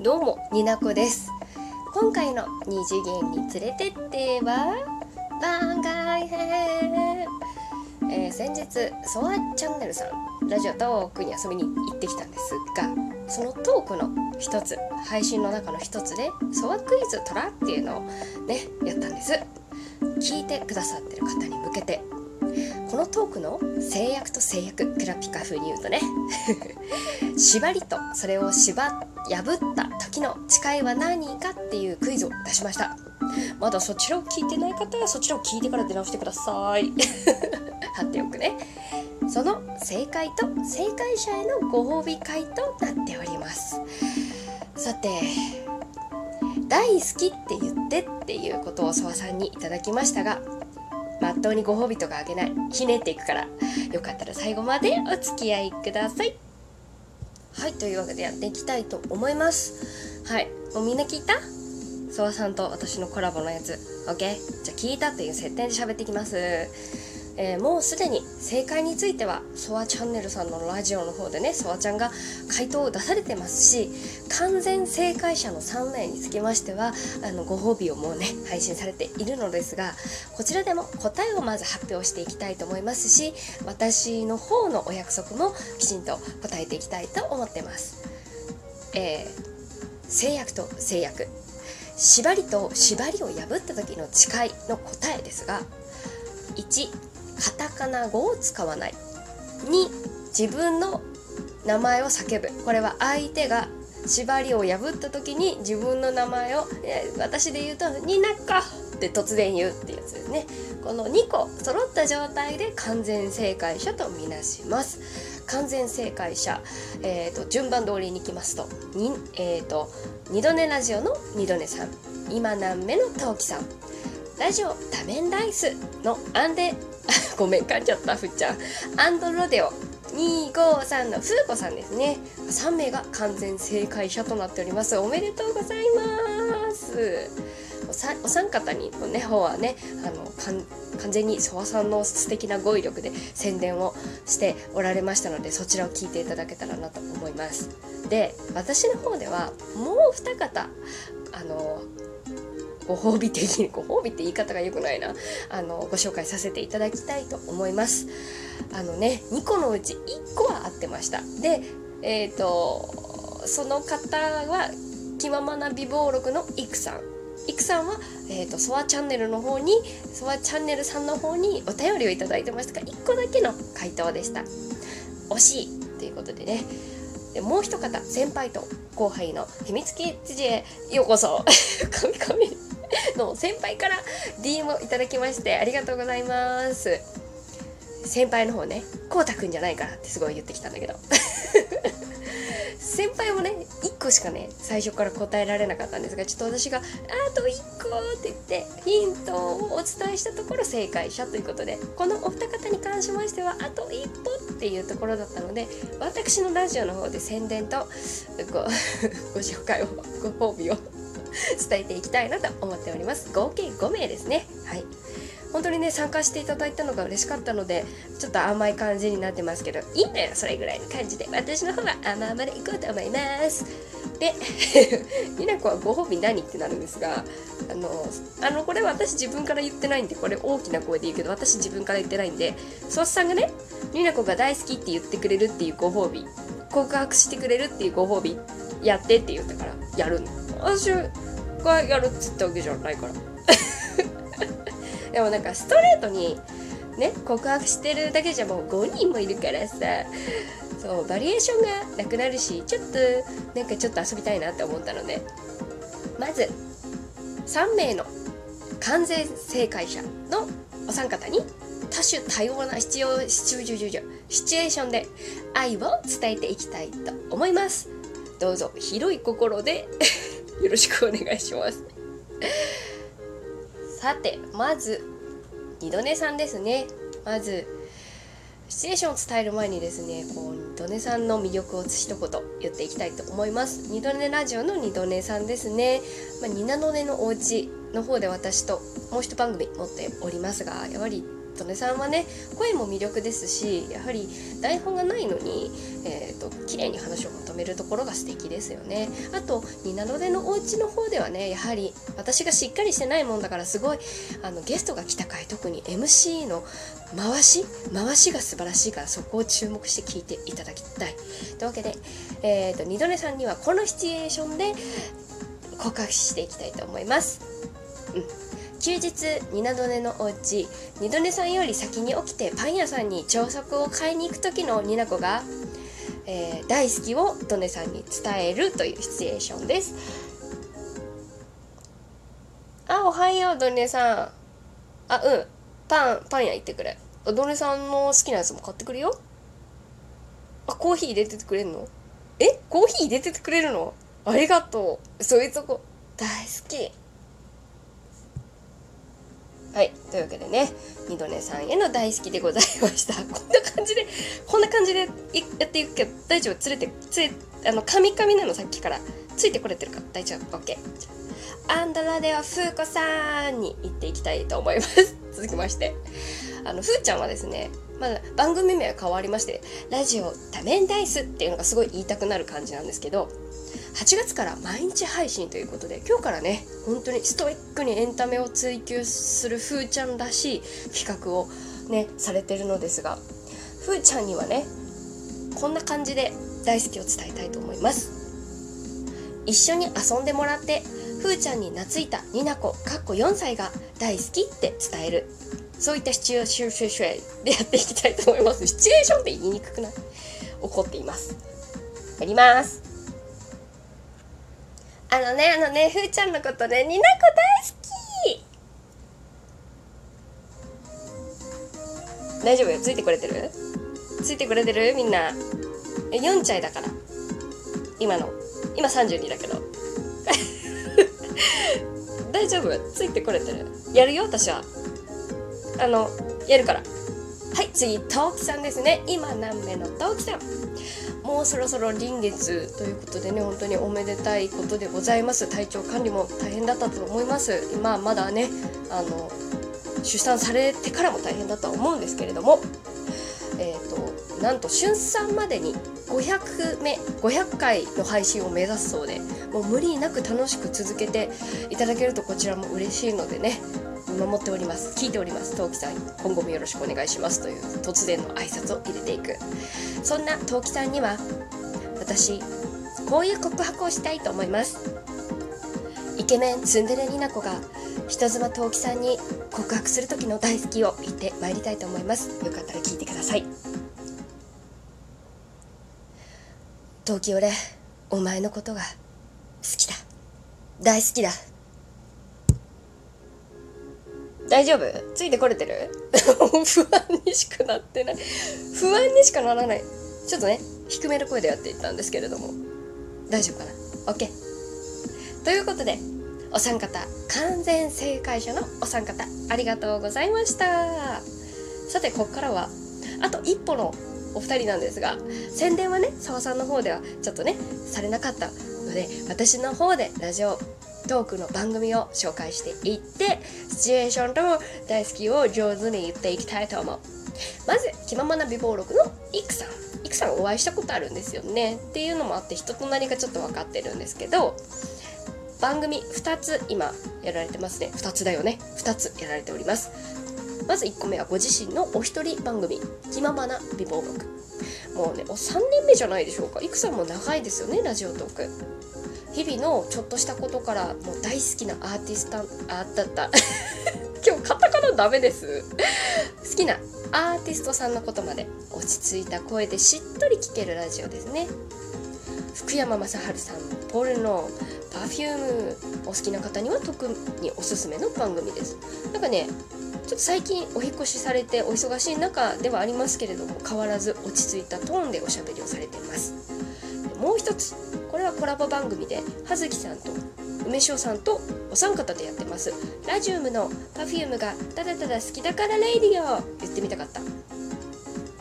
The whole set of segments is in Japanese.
どうもになこです。今回の二次元に連れてっては番外編、えー、先日ソワチャンネルさんラジオトークに遊びに行ってきたんですがそのトークの一つ配信の中の一つでソワクイズトラっていうのをねやったんです。聞いてくださってる方に向けてこのトークの制約と制約グラピカ風に言うとね 縛りとそれを縛破った時の誓いは何かっていうクイズを出しました。まだそちらを聞いてない方はそちらを聞いてから出直してください。貼っておくね。その正解と正解者へのご褒美会となっております。さて大好きって言ってっていうことを澤さんにいただきましたがまっとうにご褒美とかあげない。ひねっていくからよかったら最後までお付き合いください。はいというわけでやっていきたいと思います。はいもうみんな聞いた？ソワさんと私のコラボのやつ。OK じゃあ聞いたという設定で喋っていきます。えー、もうすでに正解についてはソワチャンネルさんのラジオの方でねソワちゃんが回答を出されてますし完全正解者の3名につきましてはあのご褒美をもうね配信されているのですがこちらでも答えをまず発表していきたいと思いますし私の方のお約束もきちんと答えていきたいと思ってます。えー、制約と制約縛りと縛りを破った時の誓いの答えですが1カタカナ語を使わない。2自分の名前を叫ぶ。これは相手が縛りを破った時に自分の名前を、え私で言うと「になっか」って突然言うってやつですね。この2個揃った状態で完全正解者とみなします。完全正解者、えーと、順番通りにいきますとに、えーと、二度寝ラジオの二度寝さん。今何目の陶器さん。ラジオ多面ライスのアンデごめん噛んじゃったふっちゃん。アンドロデオ253のふうこさんですね。3名が完全正解者となっております。おめでとうございます。お三方にのね方はねあの完全にソワさんの素敵な語彙力で宣伝をしておられましたのでそちらを聞いていただけたらなと思います。で私の方ではもう二方あのご褒美的にご褒美って言い方が良くないな。あのご紹介させていただきたいと思います。あのね2個のうち1個は合ってました。でえっ、ー、とその方は気ままな美貌録のいくさん。いくさんは、えーと、ソワチャンネルの方にソワチャンネルさんの方にお便りをいただいてましたが1個だけの回答でした。惜しいということでね。でもう一方先輩と後輩の秘密基地へようこそ。神々。の先輩から DM をいただきましてありがとうございます。先輩の方ねこうたくんじゃないからってすごい言ってきたんだけど。先輩もね1個しかね最初から答えられなかったんですがちょっと私が「あと1個」って言ってヒントをお伝えしたところ正解者ということでこのお二方に関しましてはあと一歩っていうところだったので私のラジオの方で宣伝とご ご紹介をご褒美を 伝えていきたいなと思っております。合計5名ですね。はい。本当にね参加していただいたのが嬉しかったのでちょっと甘い感じになってますけどいいんだよそれぐらいの感じで私の方は甘々でいこうと思います。でみなこはご褒美何ってなるんですがあのあのこれ私自分から言ってないんでこれ大きな声で言うけど私自分から言ってないんでソースさんがねみなこが大好きって言ってくれるっていうご褒美告白してくれるっていうご褒美やってって言ったからやるの。私がやるっつったわけじゃないから。でもなんかストレートにね告白してるだけじゃもう5人もいるからさ。そうバリエーションがなくなるしちょっとなんかちょっと遊びたいなって思ったので。まず3名の完全正解者のお三方に多種多様な必要シチュエーションで愛を伝えていきたいと思います。どうぞ広い心で。よろしくお願いします。さてまず二度寝さんですね。まずシチュエーションを伝える前にですねこう二度寝さんの魅力を一言言っていきたいと思います。二度寝ラジオの二度寝さんですね、まあ、二度寝のお家の方で私ともう一番組持っておりますがやはりドネさんはね声も魅力ですしやはり台本がないのに、えーと、綺麗に話をまとめるところが素敵ですよね。あとニナロデのお家の方ではねやはり私がしっかりしてないもんだからすごいあのゲストが来た回特に MC の回し回しが素晴らしいからそこを注目して聞いていただきたい。というわけで、えーと、二度寝さんにはこのシチュエーションで告白していきたいと思います、うん、休日ニナドネのお家二度寝さんより先に起きてパン屋さんに朝食を買いに行く時のニナコが、えー、大好きをドネさんに伝えるというシチュエーションです。あおはようドネさん。あうん。パンパン屋行ってくれ。ドネさんの好きなやつも買ってくるよ。あコーヒー入れててくれるの？え？コーヒー入れててくれるの？ありがとう。そういうとこ。大好き。はいというわけでね二度寝さんへの大好きでございました。こんな感じでこんな感じでやっていくけど大丈夫？つれてつれあのカミカミなのさっきから。ついてこれてるか？大丈夫？OK アンドラでは風子さんに行っていきたいと思います。続きまして。あのふーちゃんはですねまだ番組名は変わりましてラジオ多面ダイスっていうのがすごい言いたくなる感じなんですけど8月から毎日配信ということで今日からね本当にストイックにエンタメを追求するふーちゃんらしい企画をねされてるのですがふーちゃんにはねこんな感じで大好きを伝えたいと思います。一緒に遊んでもらってふーちゃんに懐いたになこかっこ4歳が大好きって伝える。そういったシチュエーションでやっていきたいと思います。シチュエーションって言いにくくない？怒っています。やります。あのねあのねふーちゃんのことねになこ大好き。大丈夫よ。ついてくれてる？ついてくれてる？みんな。え4歳だから。今の。今32だけど。大丈夫？ついてこれてる？やるよ私は。あのやるから。はい次トウキさんですね。今何目のトウキさん。もうそろそろ臨月ということでね本当におめでたいことでございます。体調管理も大変だったと思います。今まだねあの出産されてからも大変だとは思うんですけれども。えっ、ー、となんと出産までに500目500回の配信を目指すそうでもう無理なく楽しく続けていただけるとこちらも嬉しいのでね守っております。聞いております。陶器さん今後もよろしくお願いします。という突然の挨拶を入れていく。そんな陶器さんには私こういう告白をしたいと思います。イケメンツンデレニナコが人妻陶器さんに告白する時の大好きを言ってまいりたいと思います。よかったら聞いてください。陶器俺お前のことが好きだ。大好きだ。大丈夫？ついてこれてる？不安にしかなってない。不安にしかならない。ちょっとね低めの声でやっていったんですけれども。大丈夫かな ?OK ということでお三方完全正解者のお三方ありがとうございました。さてここからはあと一歩のお二人なんですが宣伝はね澤さんの方ではちょっとねされなかったので私の方でラジオトークの番組を紹介していってシチュエーションと大好きを上手に言っていきたいと思う。まず気ままな美貌録のイクさん。イクさんお会いしたことあるんですよね。っていうのもあって人となりがちょっと分かってるんですけど番組2つ今やられてますね。2つだよね。2つやられております。まず1個目はご自身のお一人番組「気ままな美貌録」もうねお3年目じゃないでしょうか。いくさんも長いですよねラジオトーク。日々のちょっとしたことからもう大好きなアーティストあったった。今日カタカナダメです。好きなアーティストさんのことまで落ち着いた声でしっとり聞けるラジオですね。福山雅治さんポルノ Perfume お好きな方には特におすすめの番組です。なんかねちょっと最近お引越しされてお忙しい中ではありますけれども変わらず落ち着いたトーンでおしゃべりをされています。もう一つこれはコラボ番組で葉月さんと梅塩さんとお三方でやってます。ラジウムの Perfume がただただ好きだからレイディオ言ってみたかった。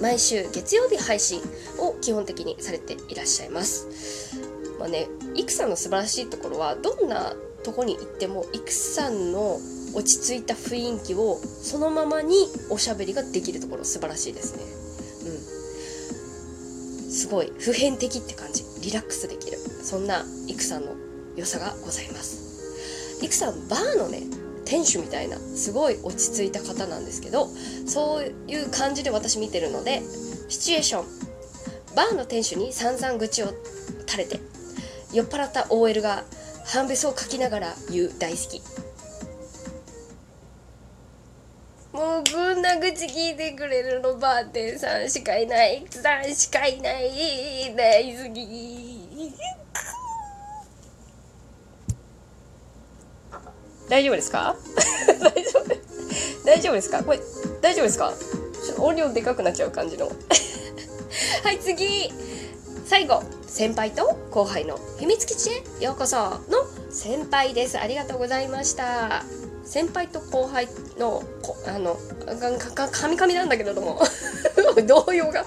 毎週月曜日配信を基本的にされていらっしゃいます。まあね、イクさんの素晴らしいところはどんなとこに行ってもイクさんの落ち着いた雰囲気をそのままにおしゃべりができるところ素晴らしいですね。うん。すごい普遍的って感じ。リラックスできる。そんなイクさんの良さがございます。イクさんバーのね店主みたいなすごい落ち着いた方なんですけどそういう感じで私見てるのでシチュエーション。バーの店主に散々愚痴を垂れて酔っ払った OL が半べそを書きながら言う大好き。もうこんな愚痴聞いてくれるのバーテンさんしかいない。さんしかいない。大好き。大丈夫ですか？大丈夫？大丈夫ですか？これ大丈夫ですか？音量でかくなっちゃう感じの。はい次。最後。先輩と後輩の秘密基地へようこそ。の先輩です。ありがとうございました。先輩と後輩。のこあのかかみかみなんだけれども 動揺が。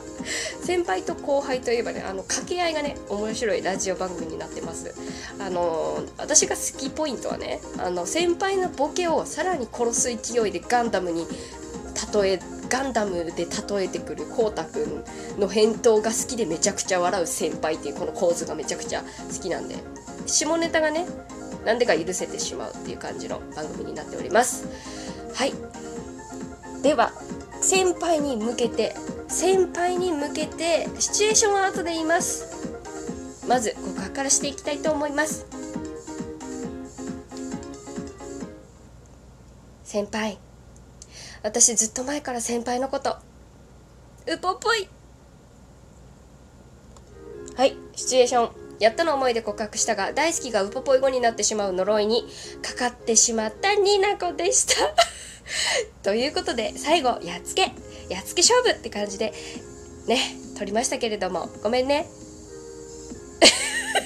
先輩と後輩といえばねあの掛け合いがね面白いラジオ番組になってます。あの私が好きポイントはねあの先輩のボケをさらに殺す勢いでガンダムに例えガンダムで例えてくるこうたくんの返答が好きでめちゃくちゃ笑う先輩っていうこの構図がめちゃくちゃ好きなんで下ネタがねなんでか許せてしまうっていう感じの番組になっております。はい。では先輩に向けて先輩に向けてシチュエーションは後で言います。まず告白からしていきたいと思います。先輩私ずっと前から先輩のことうぽっぽいはいシチュエーション。やっとの思いで告白したが大好きがウポポイ語になってしまう呪いにかかってしまったニナコでした。ということで最後やっつけ。やっつけ勝負って感じでね撮りましたけれども。ごめんね。